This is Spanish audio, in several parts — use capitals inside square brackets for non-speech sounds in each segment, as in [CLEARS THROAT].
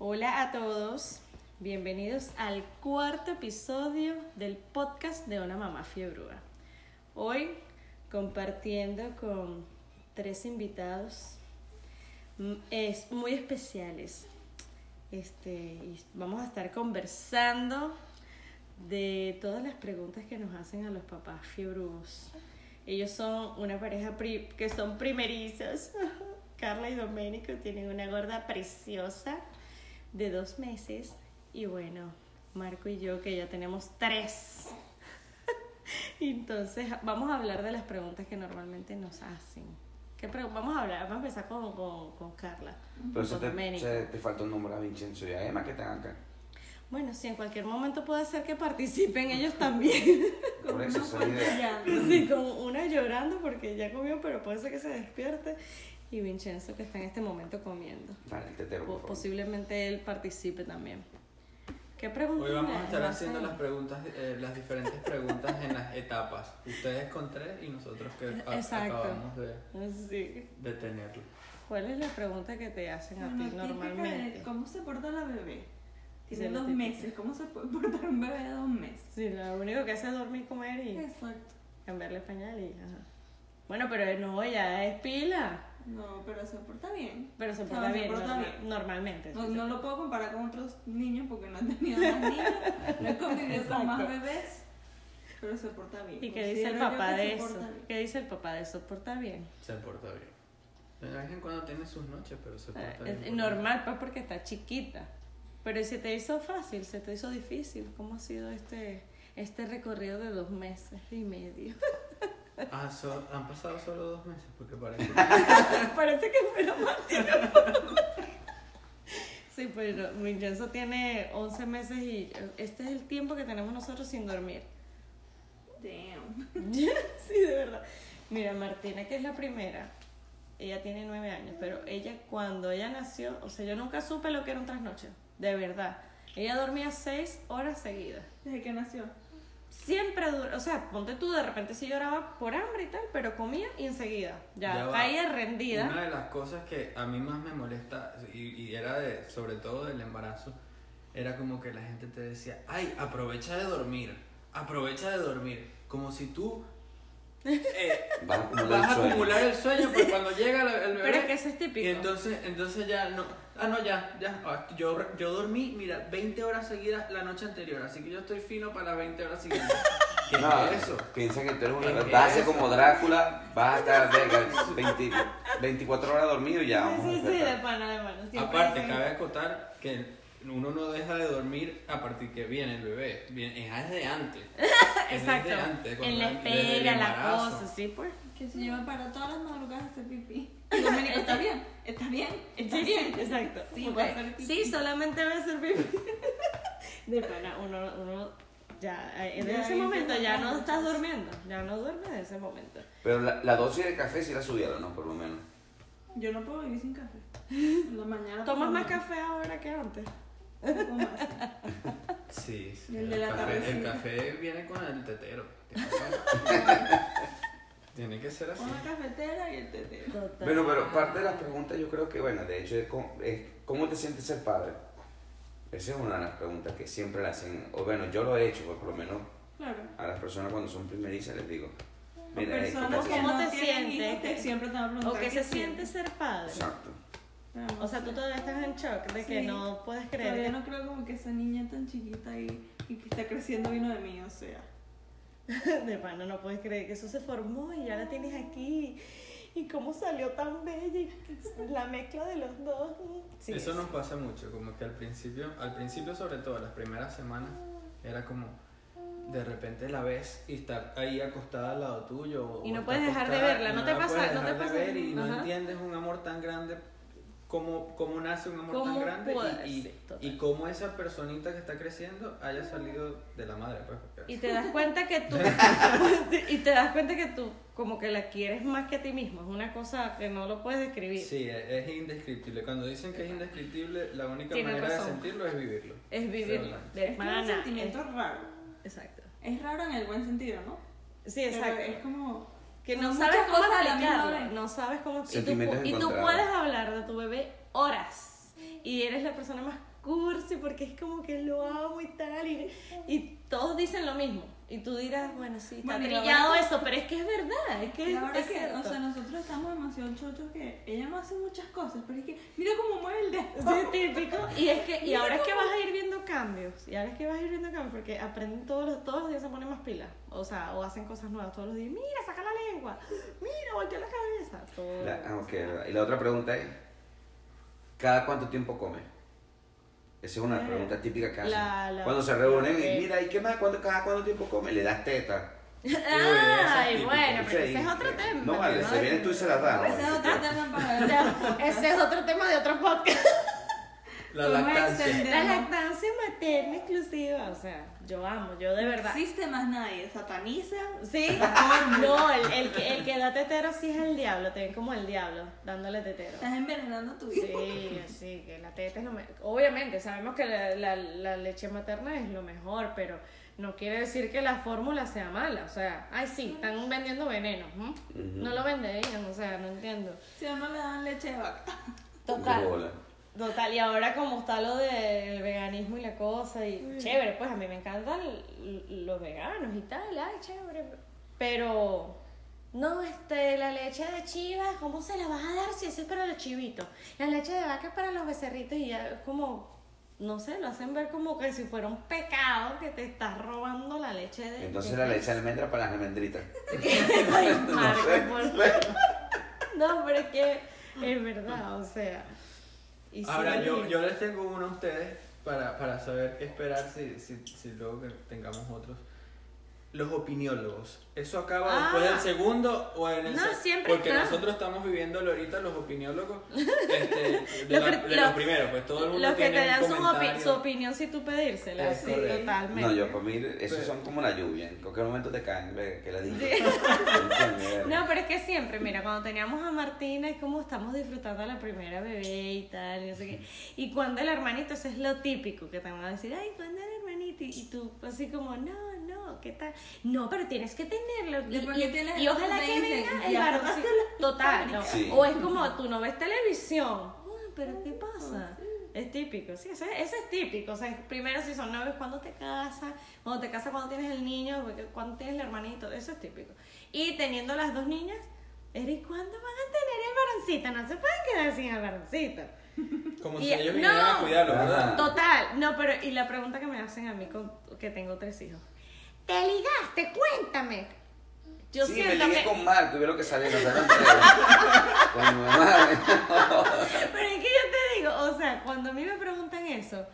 Hola a todos, bienvenidos al cuarto episodio del podcast de una mamá fiebrúa. Hoy compartiendo con tres invitados mm, es muy especiales. Este, vamos a estar conversando de todas las preguntas que nos hacen a los papás fiebrudos. Ellos son una pareja que son primerizos. [LAUGHS] Carla y Domenico tienen una gorda preciosa de dos meses. Y bueno, Marco y yo que ya tenemos tres. [LAUGHS] Entonces, vamos a hablar de las preguntas que normalmente nos hacen. ¿Qué vamos a hablar, vamos a empezar con, con, con Carla. Pero con te, Domenico. se te falta un número a Vincenzo y a Emma que están acá. Bueno, sí, en cualquier momento puede ser que participen ellos también. [LAUGHS] Por eso es la idea. [LAUGHS] Sí, con una llorando porque ya comió, pero puede ser que se despierte. Y Vincenzo que está en este momento comiendo. Dale, por favor. Posiblemente él participe también. ¿Qué pregunta? Hoy vamos a estar haciendo las preguntas, eh, las diferentes preguntas en las etapas. Ustedes con tres y nosotros que acabamos de, Sí. de tenerlo. ¿Cuál es la pregunta que te hacen a ti de normalmente? ¿Cómo se porta la bebé? Tiene dos típica. meses. ¿Cómo se puede portar un bebé de dos meses? Sí, lo único que hace es dormir, comer y Exacto. cambiarle pañal y ajá. Bueno, pero no, ya es pila. No, pero se porta bien. Pero se No, porta se bien, porta norma- bien. normalmente. No, no lo puedo comparar con otros niños porque no he tenido más niños. [LAUGHS] No he convivido con más bebés. Pero se porta bien. ¿Y qué dice el papá de se eso? porta bien. ¿Qué dice el papá de eso? ¿Porta bien? Se porta bien. De vez en cuando tiene sus noches, pero se porta Eh, bien. Es normal, pues porque está chiquita. Pero si te hizo fácil, se te hizo difícil. ¿Cómo ha sido este, este recorrido de dos meses y medio? [LAUGHS] Ah, so- han pasado solo dos meses, porque parece [LAUGHS] Parece que fuera más tiempo. Sí, pero Vincenzo tiene 11 meses y este es el tiempo que tenemos nosotros sin dormir. Damn. [LAUGHS] sí, de verdad. Mira, Martina, que es la primera, ella tiene 9 años, pero ella cuando ella nació, o sea, yo nunca supe lo que era un trasnoche, de verdad. Ella dormía 6 horas seguidas. Desde que nació. Siempre dura, o sea, ponte tú, de repente sí lloraba por hambre y tal, pero comía y enseguida. Ya, caía rendida. Una de las cosas que a mí más me molesta, y, y era de, sobre todo del embarazo, era como que la gente te decía, ay, aprovecha de dormir, aprovecha de dormir, como si tú eh, [LAUGHS] Vas a acumular el sueño. sueño, pero cuando llega el, el bebé... Pero es que eso es típico. Y entonces, entonces ya no, ah no, ya, ya, ah, yo, yo dormí, mira, 20 horas seguidas la noche anterior, así que yo estoy fino para las 20 horas siguientes. [LAUGHS] ¿Qué No, es eso? piensa que tú eres ¿Qué una. es Vas a ser eso? como Drácula, vas a estar de 20 24 horas dormido y ya vamos a Sí, sí, de despertar. pana, de pana. siempre Aparte, dicen- cabe acotar que uno no deja de dormir a partir que viene el bebé, viene, es desde antes. [LAUGHS] Es Exacto. desde antes, cuando- en la desde el espera, la embarazo. cosa, sí, pues. Que se lleva para todas las madrugadas a hacer pipí. [LAUGHS] Y Domenico, ¿está bien? ¿Está bien? ¿Está Sí, bien? sí, exacto. Sí, Ok. voy a hacer pipí. Sí, solamente voy a hacer pipí. De pana, uno, uno ya, eh, en Ya, ese momento ya no das, estás durmiendo, ya no duermes en ese momento. Pero la, la dosis de café sí la subieron, ¿no? Por lo menos. Yo no puedo vivir sin café. [LAUGHS] En la mañana. ¿Tomas más café ahora que antes? Más. Sí, sí, el el, de la café, el café viene con el tetero. [LAUGHS] Tiene que ser así. Una cafetera y el tetero. Total. Bueno, pero parte de las preguntas yo creo que, bueno, de hecho es cómo, es cómo te sientes ser padre. Esa es una de las preguntas que siempre le hacen, o bueno, yo lo he hecho, pues por lo menos Claro. a las personas cuando son primerizas les digo, mira, personas ¿Cómo te sientes? siempre te van a preguntar ¿O qué qué se siente ser padre? Exacto. No O sea, tú todavía estás en shock de que no puedes creer Todavía que no creo como que esa niña tan chiquita y, y que está creciendo vino de mí, o sea. [LAUGHS] De pana, no puedes creer que eso se formó y ya la tienes aquí. Y cómo salió tan bella y la mezcla de los dos. Sí, Eso es- nos pasa mucho, como que al principio, al principio sobre todo, las primeras semanas, era como de repente la ves y está ahí acostada al lado tuyo. Y no puedes dejar de verla, no te pasa- no te dejar de pasa- ver y no entiendes un amor tan grande, cómo, cómo nace un amor ¿Cómo tan grande y, y, cómo esa personita que está creciendo haya salido de la madre. Pues, Y te das [LAUGHS] cuenta que tú. [LAUGHS] [LAUGHS] y te das cuenta que tú, como que la quieres más que a ti mismo. Es una cosa que no lo puedes describir. Sí, es, es indescriptible. Cuando dicen que es indescriptible, la única manera razón. de sentirlo es vivirlo. Es vivir Sí, de Es un sentimiento es- raro. Exacto. Es raro en el buen sentido, ¿no? Sí, Pero exacto. es como. Que no muchas sabes cómo explicarlo. No sabes cómo. Y tú, y tú puedes hablar de tu bebé horas. y eres la persona más cursi porque es como que lo amo y tal, y, y todos dicen lo mismo. Y tú dirás, bueno, sí, está Bueno, trillado ahora- eso, pero es que es verdad, es que es que, o sea, nosotros estamos demasiado chochos que ella no hace muchas cosas, pero es que mira cómo mueve el dedo. Sí, típico. [LAUGHS] Y es que y ahora es que vas a ir viendo cambios. Y ahora es que vas a ir viendo cambios porque aprenden todos los, todos los días se ponen más pilas. O sea, o hacen cosas nuevas todos los días. Mira, saca la lengua. Mira, voltea la cabeza. Todo. La- ah, ok, Y la otra pregunta es, ¿cada cuánto tiempo come? Esa es una Eh, pregunta típica que hacen. la- la- Cuando se reúnen y mira, ¿y qué más? ¿Cuánto, ¿Cada cuánto tiempo come? Le das teta. [LAUGHS] Ay, es bueno, pero ese es otro tema. No vale, se viene tú y se la das. ¿no? Ese es otro tema para [LAUGHS] Ese es otro tema de otro podcast. La Vamos a lactancia. La lactancia materna exclusiva. O sea, yo amo, yo de No verdad. existe más nadie, sataniza. Sí, [LAUGHS] no, el, el, que, el que da tetero sí es el diablo, te ven como el diablo dándole tetero. Estás envenenando tu vida. Sí, sí, que la teta es lo mejor. Obviamente, sabemos que la, la, la leche materna es lo mejor, pero no quiere decir que la fórmula sea mala. O sea, ay, sí, están vendiendo veneno. No lo venderían, o sea, no entiendo. Si a uno le dan leche de vaca. Total. Total, y ahora como está lo del veganismo y la cosa, y chévere, pues a mí me encantan los veganos y tal, ay, chévere. Pero, no, este, la leche de chiva, ¿cómo se la vas a dar si eso es para los chivitos? La leche de vaca es para los becerritos y ya es como, no sé, lo hacen ver como que si fuera un pecado que te estás robando la leche de... Entonces la leche de almendra para las almendritas. [LAUGHS] Ay, No. No, pero es que es verdad, o sea. Y sí, Ahora, yo, yo les tengo uno a ustedes para, para saber qué esperar si, si, si luego que tengamos otros. Los opiniólogos. ¿Eso acaba Ah. después del segundo o en el No, siempre Porque está. nosotros estamos viviéndolo ahorita, los opiniólogos. [LAUGHS] Este, de Lo la- que- de lo- los primeros, pues todo el mundo Los que tiene te dan su, opi- su opinión si tú pedírsela, Es sí, correcto. totalmente. No, yo para mí esos Pero- son como la lluvia. En cualquier momento te caen, ve, que la digo. [LAUGHS] No, pero es que siempre, mira, cuando teníamos a Martina es como estamos disfrutando a la primera bebé y tal, y no sé qué. Y cuando el hermanito, eso es lo típico, que te van a decir, ay, ¿cuándo el hermanito? Y, y tú así como, no, no, ¿qué tal? No, pero tienes que tenerlo. Y, y- tienes y ojalá que venga el la Total, ¿no? Sí. O es como, tú no ves televisión. Uy, pero ¿qué pasa? Es típico, sí, ese, ese es típico. O sea, primero si son novios, cuando te casas, cuando te casas, cuando tienes el niño, cuando tienes el hermanito, eso es típico. Y teniendo las dos niñas, Eric, ¿cuándo van a tener el varoncito? No se pueden quedar sin el varoncito. Como Y- si ellos no. vinieran a cuidarlo, ¿verdad? Total, no, pero y la pregunta que me hacen a mí con, que tengo tres hijos. ¿Te ligaste? Cuéntame. Yo sí, me ligué que... con Marco y veo lo que. No tres. con mi mamá. [LAUGHS] Pero es que yo te digo, o sea, cuando a mí me preguntan eso,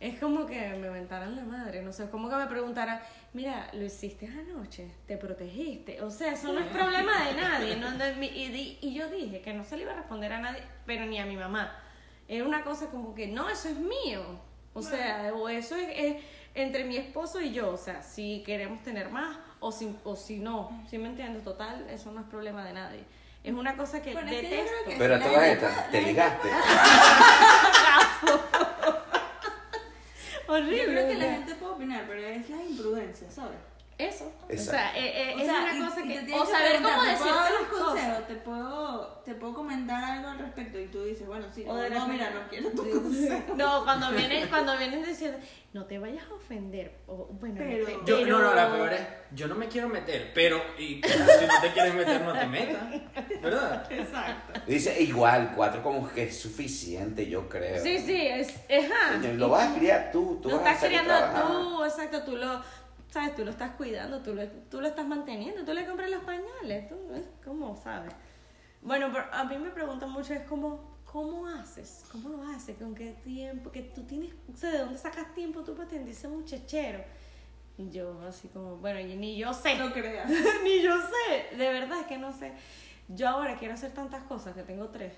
es como que me mentaran la madre, no sé, como que me preguntaran, mira, lo hiciste anoche, te protegiste, o sea, eso no es problema de nadie, no y, di- y yo dije que no se le iba a responder a nadie, pero ni a mi mamá. Era una cosa como que, no, eso es mío, o sea, o eso es, es entre mi esposo y yo, o sea, si queremos tener más o si, o si no, si me entiendes? Total, eso no es problema de nadie. Es una cosa que Bueno, es que detesto. creo que- Pero La todas estas, te ligaste. Horrible. [LAUGHS] Yo creo que la gente puede opinar, pero es la imprudencia, ¿sabes? Eso. O sea, eh, eh, O es sea, una y- cosa y que. te tienes O saber cómo ¿te decirte puedo dar las cosas. ¿Te puedo, te puedo comentar algo al respecto y tú dices, bueno, sí, O no, de no, repente- mira, no quiero [LAUGHS] tu consejo. No, cuando [LAUGHS] vienen, cuando vienen diciendo, no te vayas a ofender. O, bueno, no te- Yo, pero- No, no, la peor es, yo no me quiero meter, pero y, [LAUGHS] si no te quieres meter, no te metas, ¿verdad? Exacto. Dice igual, cuatro como que es suficiente, yo creo. Sí, sí, es. es Coño, Lo vas a criar tú, tú lo vas a estás criando tú, exacto, tú lo. ¿Sabes? Tú lo estás cuidando, tú lo, tú lo estás manteniendo, tú le compras los pañales, tú. ¿cómo sabes? Bueno, pero a mí me preguntan mucho, es como, ¿cómo haces? ¿Cómo lo haces? ¿Con qué tiempo? Que tú tienes, o sea, ¿de dónde sacas tiempo tú para atender ese muchachero? Yo así como, bueno, ni yo sé. No creas. [LAUGHS] Ni yo sé, de verdad es que no sé. Yo ahora quiero hacer tantas cosas, que tengo tres.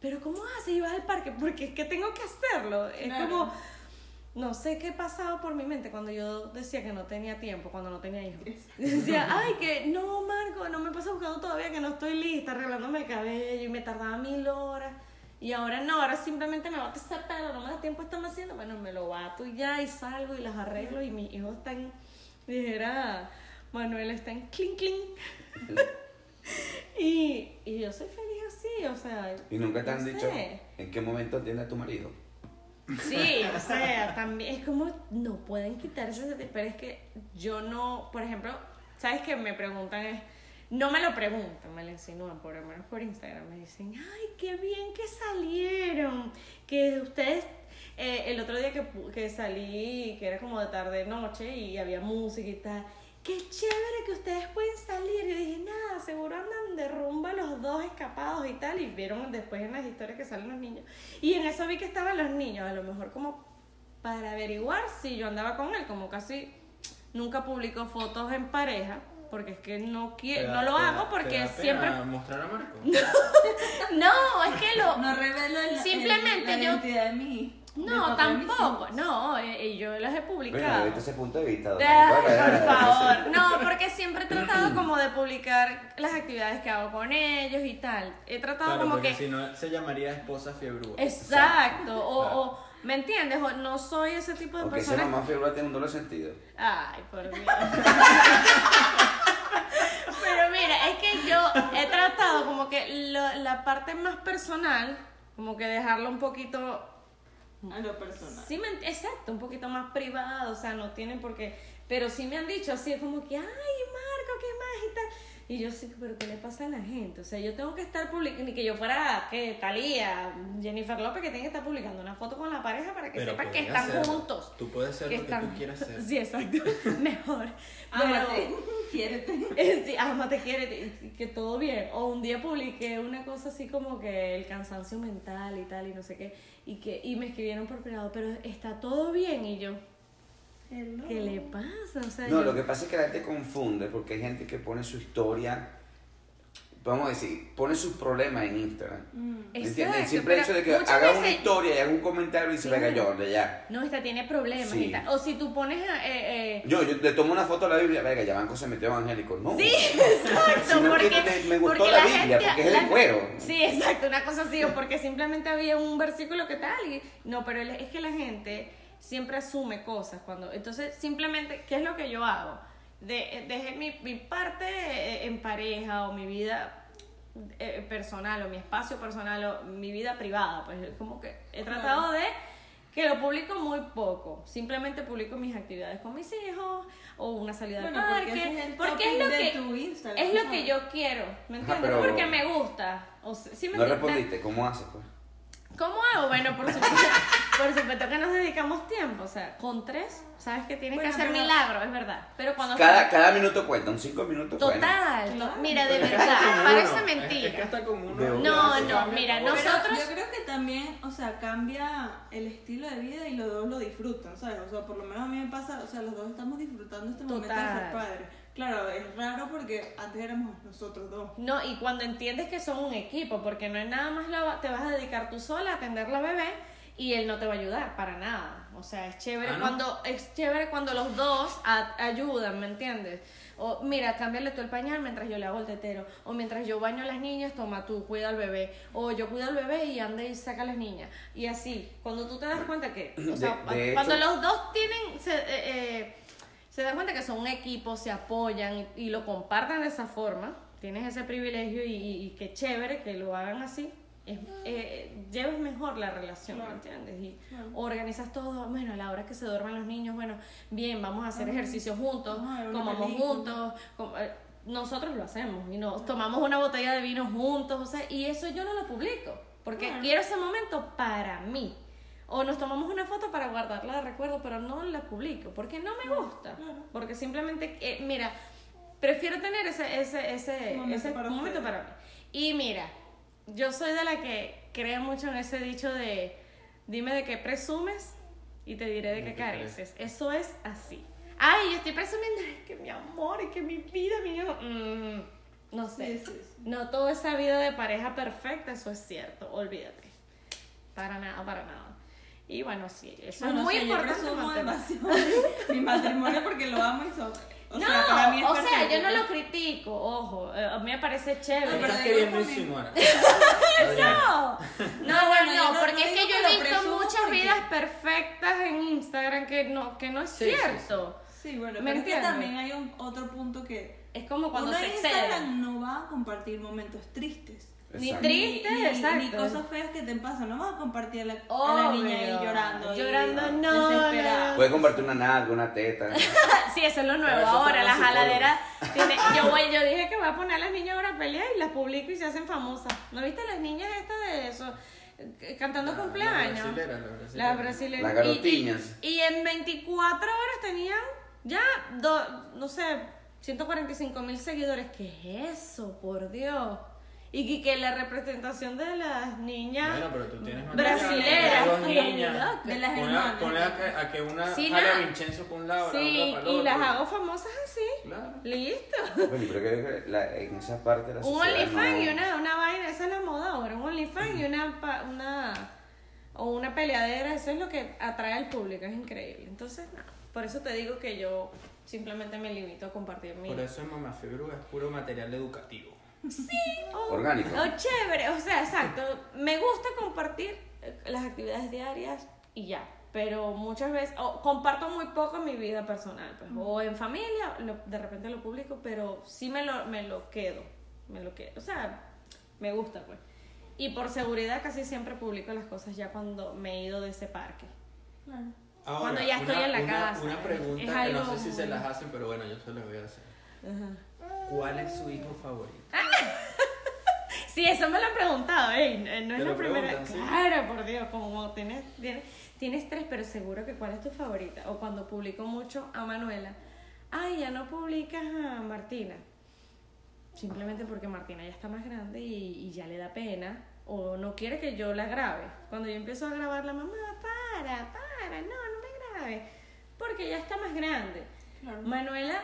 Pero ¿cómo haces? Y vas al parque, porque es que tengo que hacerlo. Es Claro. como, no sé qué pasaba por mi mente cuando yo decía que no tenía tiempo, cuando no tenía hijos. [LAUGHS] Decía, ay, que no, Marco, no me pasa buscando todavía, que no estoy lista, arreglándome el cabello y me tardaba mil horas. Y ahora no, ahora simplemente me bato ese pelo, no me da tiempo estarme haciendo. Bueno, me lo bato y ya, y salgo y las arreglo y mis hijos están, dijera, Manuel está en clink clink. [LAUGHS] y, y yo soy feliz así, o sea. Y nunca te han no dicho sé. en qué momento atiende a tu marido. Sí, o sea, también es como no pueden quitarse ese pero es que yo no, por ejemplo, ¿sabes qué me preguntan? No me lo preguntan, me lo insinúan, por lo menos por Instagram, me dicen, ay, qué bien que salieron, que ustedes, eh, el otro día que, que salí, que era como de tarde noche y había música y tal, qué chévere que ustedes pueden salir. Y yo dije, nada, seguro andan de rumba los dos escapados y tal. Y vieron después en las historias que salen los niños. Y en eso vi que estaban los niños, a lo mejor como para averiguar si yo andaba con él, como casi nunca publico fotos en pareja. Porque es que no quiero, da- no lo te hago te porque da pena siempre. mostrar a Marco? [LAUGHS] No, es que lo. No revelo el, Simplemente el- la yo- identidad de mi. No, tampoco. No, eh, eh, yo las he Bueno, publicado. desde ese punto de vista. don Ay, Marco, por favor. No, porque siempre he tratado [CLEARS THROAT] como de publicar las actividades que hago con ellos y tal. He tratado Claro, como porque que. si no se llamaría esposa fiebrúa. Exacto. O, Claro. o, ¿me entiendes? O no soy ese tipo de Aunque esa persona. mamá figura tiene un doble sentido. Ay, por Dios. Pero mira, es que yo he tratado como que lo- la parte más personal, como que dejarlo un poquito A lo personal. Sí, me- exacto, un poquito más privado, o sea, no tienen por qué. Pero sí me han dicho así, es como que, ay, Marco, ¿qué más? Y tal. Y yo sí, pero ¿qué le pasa a la gente? O sea, yo tengo que estar publicando, ni que yo fuera, que Talía, Jennifer López, que tiene que estar publicando una foto con la pareja para que Pero sepan que están juntos. Tú puedes ser que lo que tú quieras ser. [LAUGHS] Sí, exacto, [LAUGHS] mejor. Ámate, [LAUGHS] quiérete. Eh, Sí, que todo bien. O un día publiqué una cosa así como que el cansancio mental y tal, y no sé qué, y que y me escribieron por privado, pero está todo bien, y yo, ¿qué le pasa? O sea, No, yo- lo que pasa es que la gente confunde porque hay gente que pone su historia, vamos a decir, pone sus problemas en Instagram. Mm. ¿Me Exacto, entiendes? Siempre el pero hecho de que haga una historia y haga un comentario y se venga yo, de ya. No, esta tiene problemas Sí. y tal. O si tú pones a... Eh, eh, Yo, yo le tomo una foto a la Biblia, venga, ya Banco se metió evangélico. No. Sí, [LAUGHS] exacto, Sino porque, que me, me gustó porque la, la Biblia, gente- porque es la- el cuero. Sí, exacto, una cosa así, o porque simplemente había un versículo que tal y no, pero es que la gente siempre asume cosas cuando, entonces simplemente, ¿qué es lo que yo hago? De, dejé mi, mi parte eh, en pareja o mi vida eh, personal o mi espacio personal o mi vida privada, pues es como que he tratado de que lo publico muy poco, simplemente publico mis actividades con mis hijos o una salida Bueno, al parque, ese es el porque es lo de que tu Instagram, es lo que yo quiero, ¿me entiendes? Porque me gusta. O sea, ¿sí me No entiendes? respondiste, ¿cómo haces pues? ¿Cómo hago? Bueno, por supuesto, [LAUGHS] por supuesto que nos dedicamos tiempo, o sea, con tres, sabes que tienes Bueno, que hacer pero- milagros, es verdad. Pero cuando Cada, cada minuto cuenta, un cinco minutos cuenta. total, Claro. to- mira, de verdad, parece mentira. Es que está con uno. De No, no, mira, Pero- nosotros- Yo creo que también, o sea, cambia el estilo de vida y los dos lo disfrutan, ¿sabes? O sea, por lo menos a mí me pasa, o sea, los dos estamos disfrutando este momento de Total. ser padres. Claro, es raro porque antes éramos nosotros dos. No, y cuando entiendes que son un equipo, porque no es nada más la, te vas a dedicar tú sola a atender la bebé y él no te va a ayudar para nada. O sea, es chévere Ah, ¿no? cuando es chévere cuando los dos a- ayudan, ¿me entiendes? O mira, cámbiale tú el pañal mientras yo le hago el tetero, o mientras yo baño a las niñas, toma tú, cuida al bebé, o yo cuido al bebé y anda y saca a las niñas. Y así, cuando tú te das cuenta que, o sea, De- de cuando hecho- los dos tienen se, eh, eh, se dan cuenta que son un equipo, se apoyan y, y lo compartan de esa forma, tienes ese privilegio y, y, y qué chévere que lo hagan así, es, eh, llevas mejor la relación, Claro. ¿me entiendes? Y Claro. organizas todo, bueno, a la hora que se duerman los niños, bueno, bien, vamos a hacer ejercicio juntos, comamos juntos, com- eh, nosotros lo hacemos y nos tomamos una botella de vino juntos, o sea, y eso yo no lo publico, porque quiero ese momento para mí. O nos tomamos una foto para guardarla de recuerdo, pero no la publico, porque no me gusta. Porque simplemente, eh, mira, prefiero tener ese, ese, ese, momento ese para momento para mí. Y mira, yo soy de la que cree mucho en ese dicho de, dime de qué presumes y te diré de qué careces. Eso es así. Ay, yo estoy presumiendo ay, que mi amor y que mi vida, mi hijo, mm, no sé. Sí, sí, sí. No toda esa vida de pareja perfecta, eso es cierto, olvídate. Para nada, para nada. Y bueno, sí, eso Bueno, es muy importante. Yo presumo demasiado mi [LAUGHS] matrimonio porque lo amo y so, o no, sea, para mí es o sea, yo no lo critico, ojo, eh, a mí me parece ¿Qué chévere. pero estás digo queriendo [LAUGHS] también- insinuar? No, no, No, bueno, yo no, no- porque no es que digo yo que he lo visto presumo muchas porque- vidas perfectas en Instagram que no, que no es Sí, sí, sí. cierto. Sí, bueno, ¿Me pero es que también hay un, otro punto que Es como cuando uno se. Instagram no va a compartir momentos tristes. Ni Exacto. triste, ni, exacto. ni cosas feas que te pasan. No vas a compartir a la, a la niña ahí llorando. Llorando, no, desesperada. no. Puedes compartir una nalga, una teta. [LAUGHS] Sí, eso es lo nuevo. Ahora la jaladera tiene. Yo voy, yo dije que voy a poner a las niñas ahora a pelear y las publico y se hacen famosas. ¿No viste las niñas estas de eso? Eh, Cantando La- cumpleaños. Las brasileñas. Las Y- garotiñas. Y, y en 24 horas tenían ya, do- no sé, 145 mil seguidores. ¿Qué es eso? Por Dios. Y que, que la representación de las niñas Bueno, pero tú tienes brasileras. dos como niñas. loca. De las hermanas. ponle a, que, a que una Sí, a. Vincenzo por un lado, Sí, la otra y las hago famosas así. Claro. Listo. Bueno, yo creo que la- en esa parte de la Un OnlyFans no- y una, una vaina, esa es la moda ahora, un OnlyFans y una, pa- una o una peleadera, eso es lo que atrae al público, es increíble. Entonces, no, por eso te digo que yo simplemente me limito a compartir mi... Por eso en Mamá Fibru es puro material educativo. Oh, Orgánico. oh, chévere, o sea, exacto. Me gusta compartir eh, las actividades diarias y ya. Pero muchas veces, o comparto muy poco en mi vida personal, pues, o en familia, lo- de repente lo publico, pero sí me lo, me lo quedo, me lo quedo, o sea, me gusta, pues. Y por seguridad casi siempre publico las cosas ya cuando me he ido de ese parque. Claro. Ahora, Cuando ya estoy una- en la una- casa, Una es pregunta que algo no sé si se las hacen, pero bueno, yo se las voy a hacer. Ajá. ¿Cuál es su hijo favorito? [LAUGHS] Sí, eso me lo han preguntado, eh, no es la primera. sí. Claro, por Dios, como tienes, tienes, tienes tres, pero seguro que cuál es tu favorita. O cuando publico mucho a Manuela, ay, ya no publicas a Martina. Simplemente porque Martina ya está más grande y, y ya le da pena. O no quiere que yo la grabe. Cuando yo empiezo a grabar la mamá, para, para, no, no me grabe. Porque ya está más grande. Claro. Manuela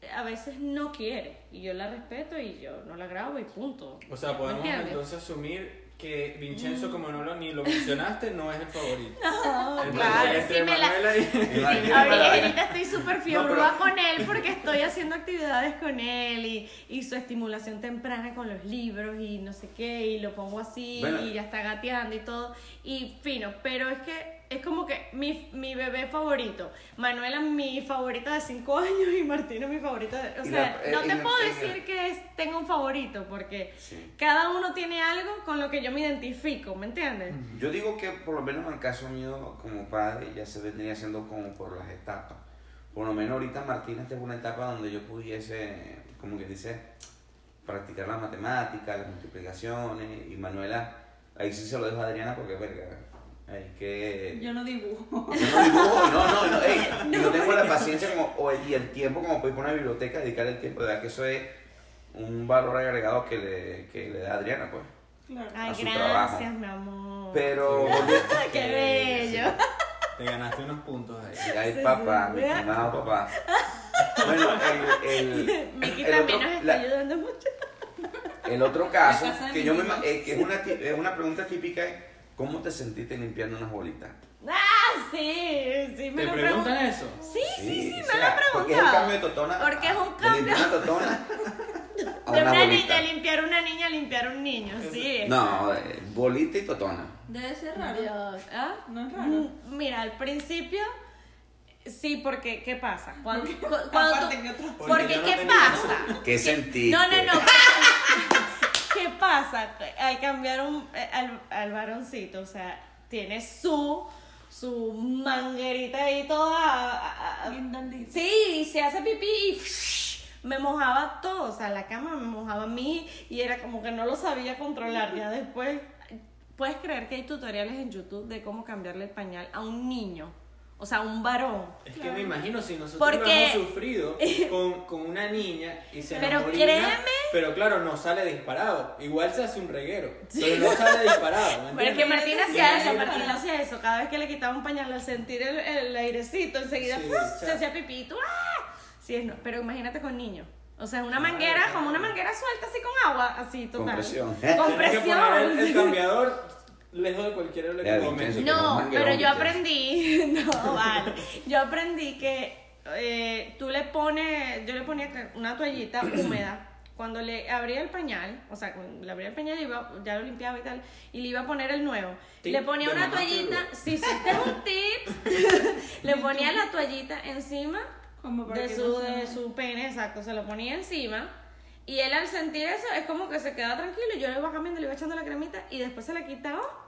eh, a veces no quiere y yo la respeto y yo no la grabo y punto. O sea, podemos entonces asumir que Vincenzo, como no lo, ni lo mencionaste, no es el favorito. No, Entonces, claro, entre sí me la... Manuela y... Ahorita, estoy súper fiebrúa No, pero- con él porque estoy haciendo actividades con él y, y su estimulación temprana con los libros y no sé qué, y lo pongo así Bueno. y ya está gateando y todo, y fino, pero es que es como que mi, mi bebé favorito, Manuela mi favorita de 5 [LAUGHS] años y Martina mi favorita de... O Y sea, la- no te puedo el- decir que es, tengo un favorito porque Sí. cada uno tiene algo con lo que yo me identifico, ¿me entiendes? Yo digo que por lo menos en el caso mío como padre ya se vendría haciendo como por las etapas. Por lo menos ahorita Martina está en una etapa donde yo pudiese, como que dice, practicar las matemáticas, las multiplicaciones y Manuela, ahí sí se lo dejo a Adriana porque verga, hay que... Yo no dibujo. Yo no dibujo, no, no, no, ey, y [LAUGHS] no tengo la paciencia como, o el- y el tiempo como para ir por una biblioteca, dedicar el tiempo, de verdad que eso es un valor agregado que le, que le da Adriana, pues. Claro. Ay, A su gracias, trabajo. mi amor. Pero, [LAUGHS] Qué bello. Te ganaste unos puntos ahí. ay Sí, papá, sí. mi estimado papá. [LAUGHS] Bueno, el, el, Miki el también otro, nos está la- ayudando mucho. el otro caso, que yo me, eh, que es una, es una pregunta típica, ¿cómo te sentiste limpiando unas bolitas? Ah, sí, sí, me ¿Te lo preguntan preguntan. eso? Sí, sí, sí, o me sea, lo han Porque es el cambio de preguntado. totona. Porque es un de cambio. limpiar una totona [LAUGHS] a De una niña, limpiar una niña, limpiar un niño, sí. No, eh, bolita y totona. Debe ser raro. Dios, ¿ah? No es raro. Mm, Mira, al principio, sí, porque, ¿qué pasa? Cuando, cu- cuando Aparte tú- Porque porque, no ¿qué pasa? ¿Qué sentiste? No, no, no. ¿Qué pasa? Al cambiar un, eh, al, al varoncito, o sea, tiene su, su manguerita ahí toda. Guindandito. Sí, se hace pipí y me mojaba todo, o sea, la cama me mojaba a mí y era como que no lo sabía controlar. Ya después, puedes creer que hay tutoriales en YouTube de cómo cambiarle el pañal a un niño, o sea, un varón. Es que me imagino si nosotros Porque- lo hemos sufrido [LAUGHS] con, con una niña y se Pero créeme. pero claro, no sale disparado. Igual se hace un reguero, pero no sale disparado. ¿me Pero es que Y hacía eso, Martina hacía eso. Cada vez que le quitaba un pañal al sentir el, el airecito, enseguida Sí, se hacía tú, ¡ah! Sí, es no. Pero imagínate con niños. O sea, una Claro, manguera, como una manguera suelta así con agua, así total. Con presión. Con Tienes que poner el, el [LAUGHS] cambiador lejos de cualquier que No, pero yo aprendí, [LAUGHS] no, vale. Yo aprendí que eh, tú le pones, yo le ponía una toallita [CLEARS THROAT] húmeda. Cuando le abría el pañal, o sea, cuando le abría el pañal, iba, ya lo limpiaba y tal, y le iba a poner el nuevo. Tip le ponía una toallita, si hiciste un tip, [LAUGHS] le ponía la toallita encima Como para de su, no de su pene, exacto, se lo ponía encima Y él al sentir eso es como que se quedaba tranquilo y yo le iba cambiando, le iba echando la cremita y después se la quitaba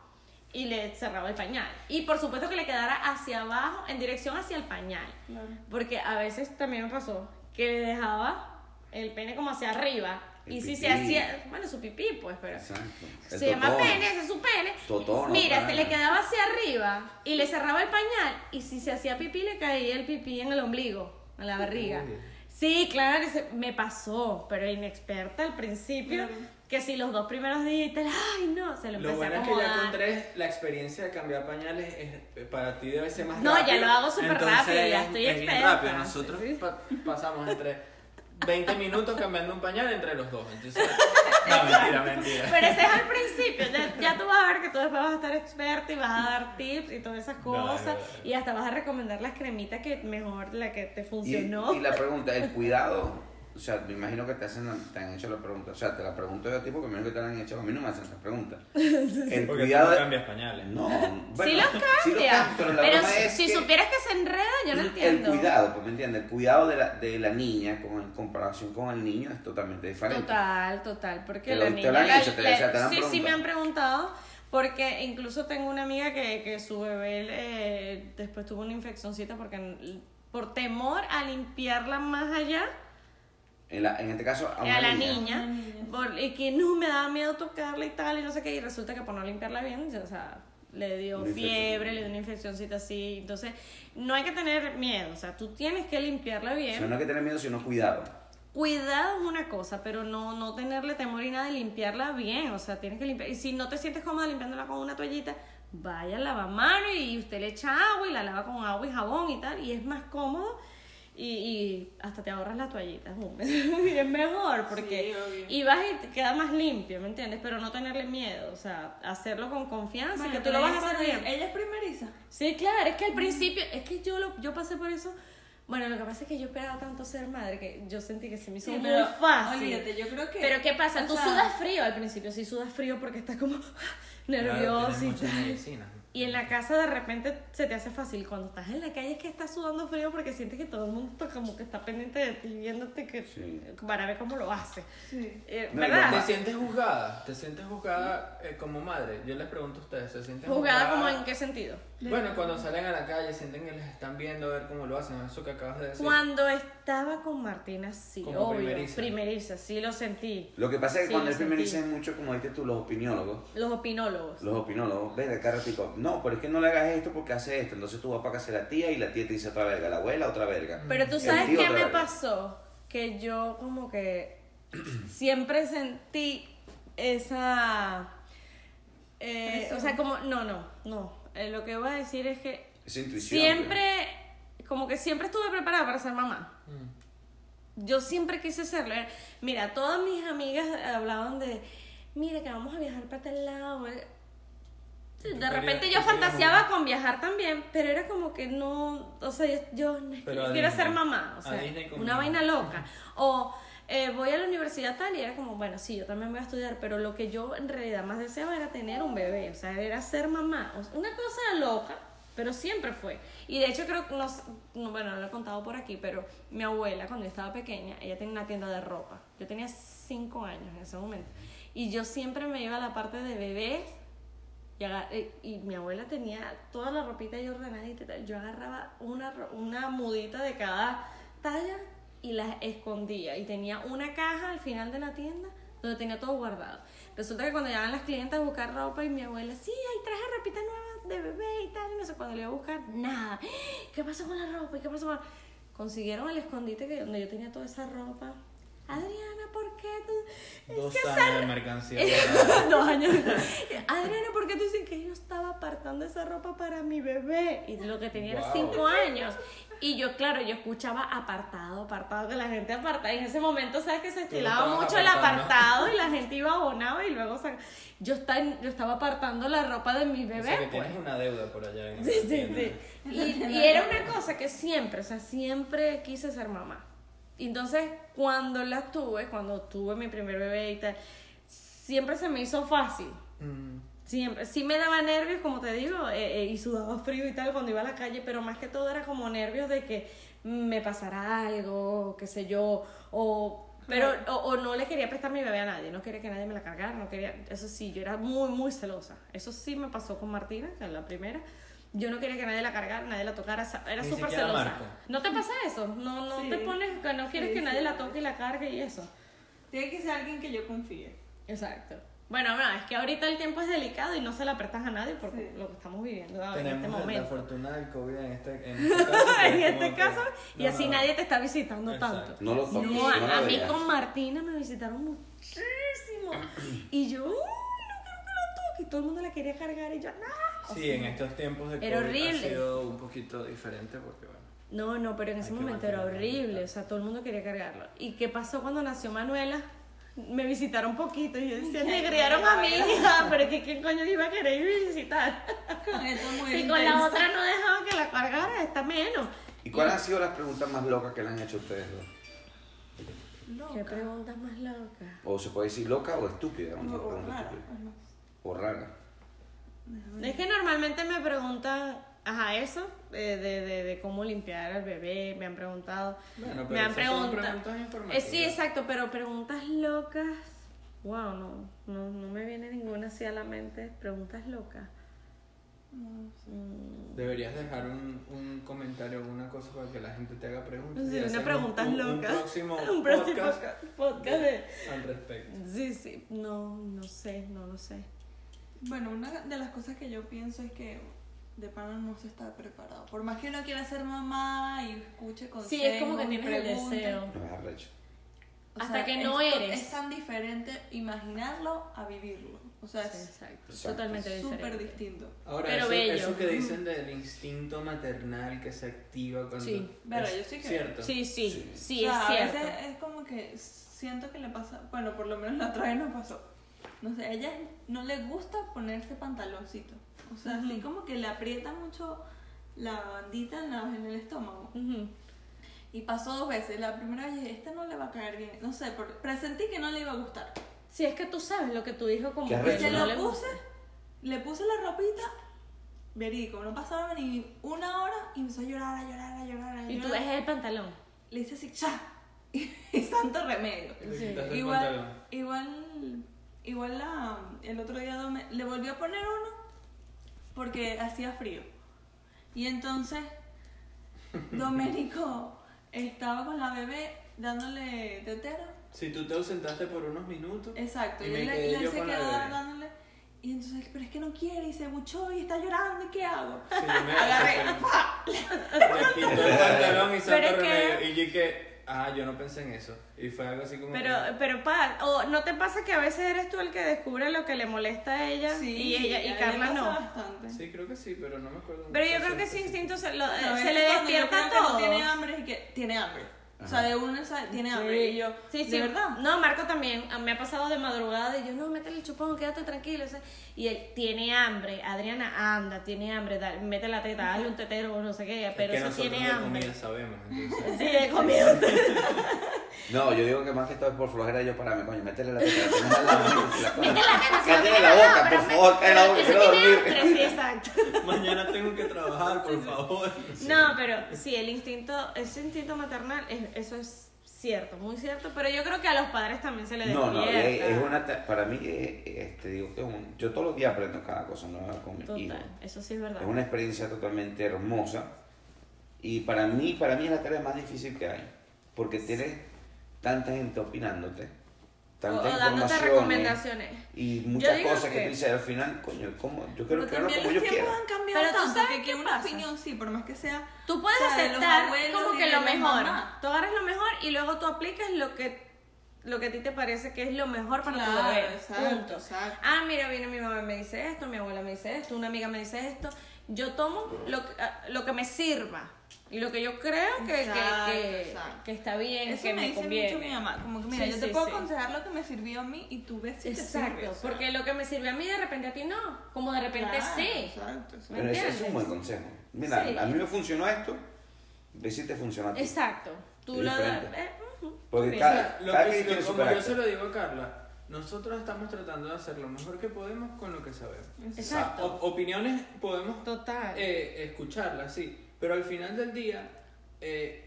y le cerraba el pañal. Y por supuesto que le quedara hacia abajo, en dirección hacia el pañal. Claro. Porque a veces también me pasó que le dejaba el pene como hacia arriba. El y si se hacía, bueno, su pipí, pues, pero Exacto. El se llama pene, ese es su pene. Totono, Mira, se le quedaba hacia arriba y le cerraba el pañal. Y si se hacía pipí, le caía el pipí en el ombligo, en la barriga. Uy. Sí, claro, me pasó, pero inexperta al principio. Claro. Que si los dos primeros días, y tal, ay, no, se lo Lo empecé bueno a es que ya acomodar. con tres, la experiencia de cambiar pañales es, para ti debe ser más No, ya rápido. lo hago súper rápido, ya estoy es experta. rápido. Nosotros Sí. pa- pasamos entre 20 minutos cambiando un pañal entre los dos. Entonces, [LAUGHS] no, mentira, mentira. Pero ese es al principio, ya, ya tú vas a ver que tú después vas a estar experta y vas a dar tips y todas esas cosas. no, no. Y hasta vas a recomendar las cremitas que mejor, la que te Y, funcionó. y la pregunta, el cuidado, o sea, me imagino que te hacen, te han hecho la pregunta, o sea, te la pregunto yo a ti porque me imagino que te la han hecho, a mí no me hacen esa pregunta. [LAUGHS] El Porque cuidado tú no cambias pañales. No, [LAUGHS] bueno, sí los sí cambia. pero la pero si, es si que supieras que se enreda, yo no el entiendo. cuidado, pues me entiendes, el cuidado de la, de la niña con, en comparación con el niño es totalmente diferente. Total, total, porque Te la te niña... lo han la- hecho, te- la- o sea, te lo han sí, sí me han preguntado, porque incluso tengo una amiga que, que su bebé eh, después tuvo una infeccióncita porque por temor a limpiarla más allá, En, la- en este caso, a, una a la niña. por- y que no me daba miedo tocarla y tal, y no sé qué, y resulta que por no limpiarla bien, o sea, le dio Una fiebre, le dio una infeccióncita así, entonces no hay que tener miedo, o sea, tú tienes que limpiarla O bien. sea, no hay que tener miedo, sino cuidado. Cuidado es una cosa, pero no, no tenerle temor y nada de limpiarla bien. O sea, tienes que limpiar. Y si no te sientes cómoda limpiándola con una toallita, vaya al lavamano y usted le echa agua y la lava con agua y jabón y tal. Y es más cómodo y, y hasta te ahorras la toallita húmeda. [LAUGHS] y es mejor porque. Sí, y vas y te queda más limpio, ¿me entiendes? Pero no tenerle miedo. O sea, hacerlo con confianza Bueno, que tú lo vas a hacer bien. Ella es primeriza. Sí, claro, es que al principio, es que yo lo, yo pasé por eso. Bueno, lo que pasa es que yo esperaba tanto ser madre que yo sentí que se me hizo Sí, muy pero fácil. olvídate, yo creo que- Pero ¿qué pasa? Tú sea- sudas frío al principio, sí sudas frío porque estás como [LAUGHS] Claro, nervioso tienes y tal. medicinas. Y en la casa de repente se te hace fácil. Cuando estás en la calle es que estás sudando frío porque sientes que todo el mundo está como que está pendiente de ti, viéndote que Sí. para ver cómo lo hace. Sí. Eh, No, ¿Verdad? ¿Te sientes juzgada? ¿Te sientes juzgada eh, como madre? Yo les pregunto a ustedes, ¿se sienten Juzgada como juzgadas? en qué sentido. Bueno, cuando salen a la calle sienten que les están viendo a ver cómo lo hacen, eso que acabas de decir. Cuando estaba con Martina, sí, Como obvio. primeriza. Primeriza, sí lo sentí. Lo que pasa es que Sí, cuando es sentí. dicen mucho, como dijiste tú, los opiniólogos, Los opinólogos. los opinólogos, ves de cara tipo, no, pero es que no le hagas esto porque hace esto, entonces tú vas para casa de la tía y la tía te dice otra verga, la abuela otra verga. Pero tú sabes qué me verga. pasó, que yo como que siempre sentí esa... eh, o sea, como, no, no, no. Eh, lo que voy a decir es que Esa intuición. siempre, como que siempre estuve preparada para ser mamá. Mm. Yo siempre quise serlo. Mira, todas mis amigas hablaban de, mira, que vamos a viajar para tal lado. Sí, De repente yo fantaseaba con viajar también, pero era como que no, o sea, yo, yo quiero ser mamá, o sea, una vaina loca. O eh, voy a la universidad tal y era como, bueno, sí, yo también voy a estudiar, pero lo que yo en realidad más deseaba era tener un bebé, o sea, era ser mamá. O sea, una cosa loca, pero siempre fue. Y de hecho creo que, no, no, bueno, no lo he contado por aquí, pero mi abuela cuando yo estaba pequeña, ella tenía una tienda de ropa. Yo tenía cinco años en ese momento. Y yo siempre me iba a la parte de bebés y, eh, y mi abuela tenía toda la ropita ahí ordenadita. Yo agarraba una, una mudita de cada talla y las escondía. Y tenía una caja al final de la tienda donde tenía todo guardado. Resulta que cuando llegaban las clientes a buscar ropa y mi abuela, sí, ahí traje ropita nueva de bebé y tal. Y no sé, cuando le iba a buscar, nada. ¿Qué pasó con la ropa? ¿Y qué pasó con...? Consiguieron el escondite que, donde yo tenía toda esa ropa. Adriana, ¿por qué tú...? Dos que años esa- [LAUGHS] [LAUGHS] de mercancía. Dos años. Adriana, ¿por qué tú dices que yo estaba apartando esa ropa para mi bebé? Y lo que tenía era cinco años. Y yo, claro, yo escuchaba apartado, apartado, que la gente apartaba. Y en ese momento, ¿sabes que se estilaba mucho el apartado y la [LAUGHS] gente iba abonado y luego sac- yo, estaba, yo estaba apartando la ropa de mi O bebé. sea que pues. tienes una deuda por allá. En Sí, sí, tienda. sí. Y, y era una cosa que siempre, o sea, siempre quise ser mamá. Entonces, cuando la tuve, cuando tuve mi primer bebé y tal, siempre se me hizo fácil. Mm. Siempre, sí me daba nervios, como te digo, eh, eh, y sudaba [LAUGHS] frío y tal cuando iba a la calle, pero más que todo era como nervios de que me pasara algo, qué sé yo, o Pero, o, o no le quería prestar mi bebé a nadie, no quería que nadie me la cargara, no quería, eso sí, yo era muy, muy celosa. Eso sí me pasó con Martina, que es la primera. Yo no quería que nadie la cargara, nadie la tocara, era súper celosa. Marco. ¿No te pasa eso? No, no Sí. te pones, que no quieres Sí, que nadie sí. la toque y la cargue y eso. Tiene que ser alguien que yo confíe. Exacto. Bueno, no, es que ahorita el tiempo es delicado y no se la prestas a nadie por Sí. lo que estamos viviendo ahora en este Tenemos la momento. fortuna del COVID en este, en [LAUGHS] este caso. en es este que- caso, y no, así no. nadie te está visitando Exacto. tanto. No lo toques. No, a, no a lo mí con Martina me visitaron muchísimo. [CLEARS THROAT] Y yo, "Uy, no quiero que. Y todo el mundo la quería cargar y yo, no. Sí, en estos tiempos de COVID Era horrible. ha sido un poquito diferente porque, bueno, No, no, pero en ese momento era horrible. O sea, todo el mundo quería cargarlo. ¿Y qué pasó cuando nació Manuela? Me visitaron poquito y yo decía, Ay, negriaron a mi hija, pero es que quién coño iba a querer ir a visitar. Con esto [LAUGHS] muy Si con la otra no dejaban que la cargara, está menos. ¿Y cuáles han sido las preguntas más locas que le han hecho ustedes dos? ¿Qué preguntas más locas? O se puede decir loca o estúpida. O- Una o pregunta rara, estúpida. O rara. Es que normalmente me preguntan, ajá, eso, de, de, de, de cómo limpiar al bebé, me han preguntado. Bueno, pero me han preguntado. Eh, sí, exacto, pero preguntas locas. Wow, no, no, no me viene ninguna así a la mente. Preguntas locas. No. Mm, Deberías dejar un, un comentario o una cosa para que la gente te haga preguntas. Sí, una hacer un- preguntas [LAUGHS] un, próximo Un próximo podcast podcast, podcast de... al respecto. Sí, sí, no, no sé, no lo sé. Bueno, una de las cosas que yo pienso es que de pana no se está preparado. Por más que uno quiera ser mamá y escuche consejos Sí, es como que tienes el deseo. No es arrecho. o Hasta sea, que no es eres. Es tan diferente imaginarlo a vivirlo. O sea, Sí, es exacto, totalmente súper distinto. Ahora, Pero eso, bello. eso que dicen del instinto maternal que se activa cuando. Sí. Pero es yo sí. Cierto. Sí, sí, Sí. sí, O sea, es cierto. A veces es como que siento que le pasa, bueno, por lo menos la otra vez nos pasó. No sé, a ella no le gusta ponerse pantaloncito. O sea, así Ujú. como que le aprieta mucho la bandita en, la- en el estómago. Ujú. Y pasó dos veces. La primera vez dije, este no le va a caer bien. No sé, por- presentí que no le iba a gustar. Sí, es que tú sabes lo que tu hijo como que se ¿no? lo le puse, le puse la ropita, verídico, no pasaba ni una hora y empezó a llorar, a llorar, a llorar, a Y tú llorar. ves el pantalón. Le hice así, ¡cha! [LAUGHS] Y, santo remedio. Sí. Igual, pantalón. igual, igual la, el otro día Dome- le volvió a poner uno porque hacía frío. Y entonces [LAUGHS] Domenico estaba con la bebé dándole tetero. Si tú te ausentaste por unos minutos. Exacto, Y él, quedé y él yo se quedó dándole. Y entonces, pero es que no quiere y se buchó y está llorando y ¿qué hago? Sí, me [LAUGHS] Agarré, Le el pantalón y que- remedio. Y dije, ah, yo no pensé en eso. Y fue algo así como. Pero, pero pa, o no te pasa que a veces eres tú el que descubre lo que le molesta a ella Sí, y ella y Carla no. bastante. Sí, creo que sí, pero no me acuerdo. Pero yo creo que ese instinto se, lo- a se le despierta no todos. tiene hambre y que tiene hambre. O sea, de sabe, tiene hambre. Y yo, sí, ¿de sí. verdad? No, Marco también. a- Me ha pasado de madrugada y yo, no, métele el chupón, quédate tranquilo. o sea, Y él tiene hambre. Adriana, anda, tiene hambre. da- mete la teta, dale un tetero o no sé qué. Pero es que eso nosotros tiene de hambre. comida sabemos. Entonces, [LAUGHS] Sí, de comida. [LAUGHS] [LAUGHS] No, yo digo que más que todo es por flojera yo pararme, coño, métele la teta, la Cállate la boca, por favor, cállate la boca, quiero tiene dormir. hambre, Sí, exacto. [LAUGHS] mañana tengo que trabajar, por favor. No, pero sí, el instinto, ese instinto maternal, es- eso es cierto, muy cierto, pero yo creo que a los padres también se les No, no, despierta. es, es una, para mí, eh, eh, te digo que es un- yo todos los días aprendo cada cosa nueva con mi hijo. Total, eso sí es verdad. Es una experiencia totalmente hermosa y para mí, para mí es la tarea más difícil que hay, porque tienes tanta gente opinándote, tanta o dándote información recomendaciones. y muchas cosas que, que- tú dices al final, coño, ¿cómo? yo quiero como los yo tiempos quiera. han cambiado Pero tú tanto sabes que, que una pasa. opinión sí, por más que sea... Tú puedes o sea, aceptar abuelos como que lo mejor. mamás. Tú agarras lo mejor y luego tú aplicas lo que lo que a ti te parece que es lo mejor para tu bebé. exacto, Punto. exacto. Ah, mira, viene mi mamá y me dice esto, mi abuela me dice esto, una amiga me dice esto. Yo tomo lo, que- ah, lo que me sirva y lo que yo creo que, que- Exacto, que, exacto. que está bien, Eso que me me, dice conviene. mucho mi mamá. Como que, mira, Sí, yo te sí, puedo sí. aconsejar lo que me sirvió a mí y tú ves si te Exacto, sirve. o sea. porque lo que me sirve a mí de repente a ti no, como de repente Claro, sí. Exacto, exacto. ¿Me Pero ese es un buen consejo. Mira, Sí. a mí me funcionó esto, ve si te funciona a ti. Exacto. Tú Es lo diferente. eh, Porque cada-. Lo Cada que- quien como yo se lo digo a Carla, nosotros estamos tratando de hacer lo mejor que podemos con lo que sabemos. Exacto. O- opiniones podemos Total. eh, escucharlas, sí, pero al final del día, eh,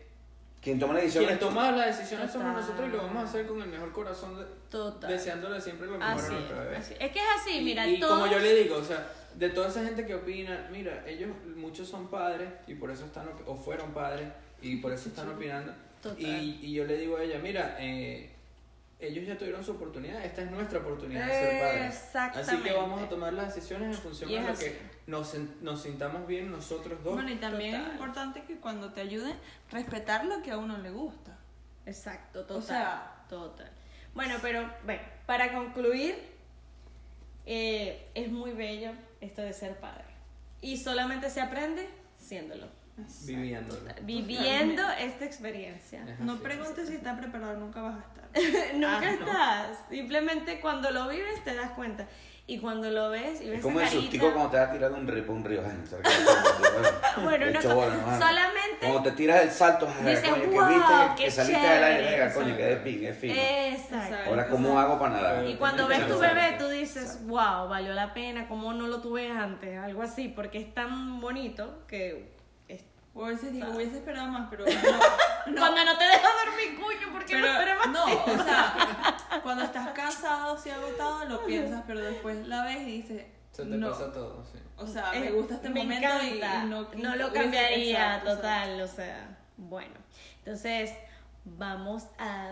Quien toma la decisión Quien toma las decisiones somos nosotros y lo vamos a hacer con el mejor corazón, de- Total. deseándole siempre lo mejor Así a nuestro bebé. es, así. Es que es así, mira, y, y todos... como yo le digo, o sea, de toda esa gente que opina, mira, ellos muchos son padres y por eso están, op- o fueron padres y por eso están opinando. Total. Y, y yo le digo a ella, mira, eh, ellos ya tuvieron su oportunidad, esta es nuestra oportunidad de ser padres. Así que vamos a tomar las decisiones en función de lo así. que nos, nos sintamos bien nosotros dos. Bueno, y también Total. es importante que cuando te ayuden, respetar lo que a uno le gusta. Exacto, total. O sea- total. Bueno, pero bueno, para concluir, eh, es muy bello esto de ser padre. Y solamente se aprende siéndolo, Viviéndolo. viviendo esta experiencia. Es No preguntes si estás preparado, nunca vas a estar. [LAUGHS] Nunca Ah, no. estás. Simplemente cuando lo vives te das cuenta. Y cuando lo ves y ves Es como el sustico cuando te vas a tirar de un río, un río. [LAUGHS] Bueno, no, solamente Cuando te tiras el salto, Dices, coño, que "Wow, viste qué que saliste del aire, chévere". venga, coño, que de pin, es fino. Exacto. Ahora, ¿cómo hago para nadar? Y cuando ves que tu bebé, tú dices, wow, valió la pena, como no lo tuve antes, algo así, porque es tan bonito que... es- O a veces digo, Ah. hubiese esperado más, pero [LAUGHS] no. no. Cuando no te deja dormir, coño, porque no Pero, espera más. no, o sea, [LAUGHS] cuando estás cansado, si agotado, lo piensas, pero después la ves y dices, Se te no. pasa todo, sí. O sea, Eh, me gusta este me momento y- encanta. y, no, no lo hubiese- cambiaría exacto, total, o sea, bueno. Entonces, vamos a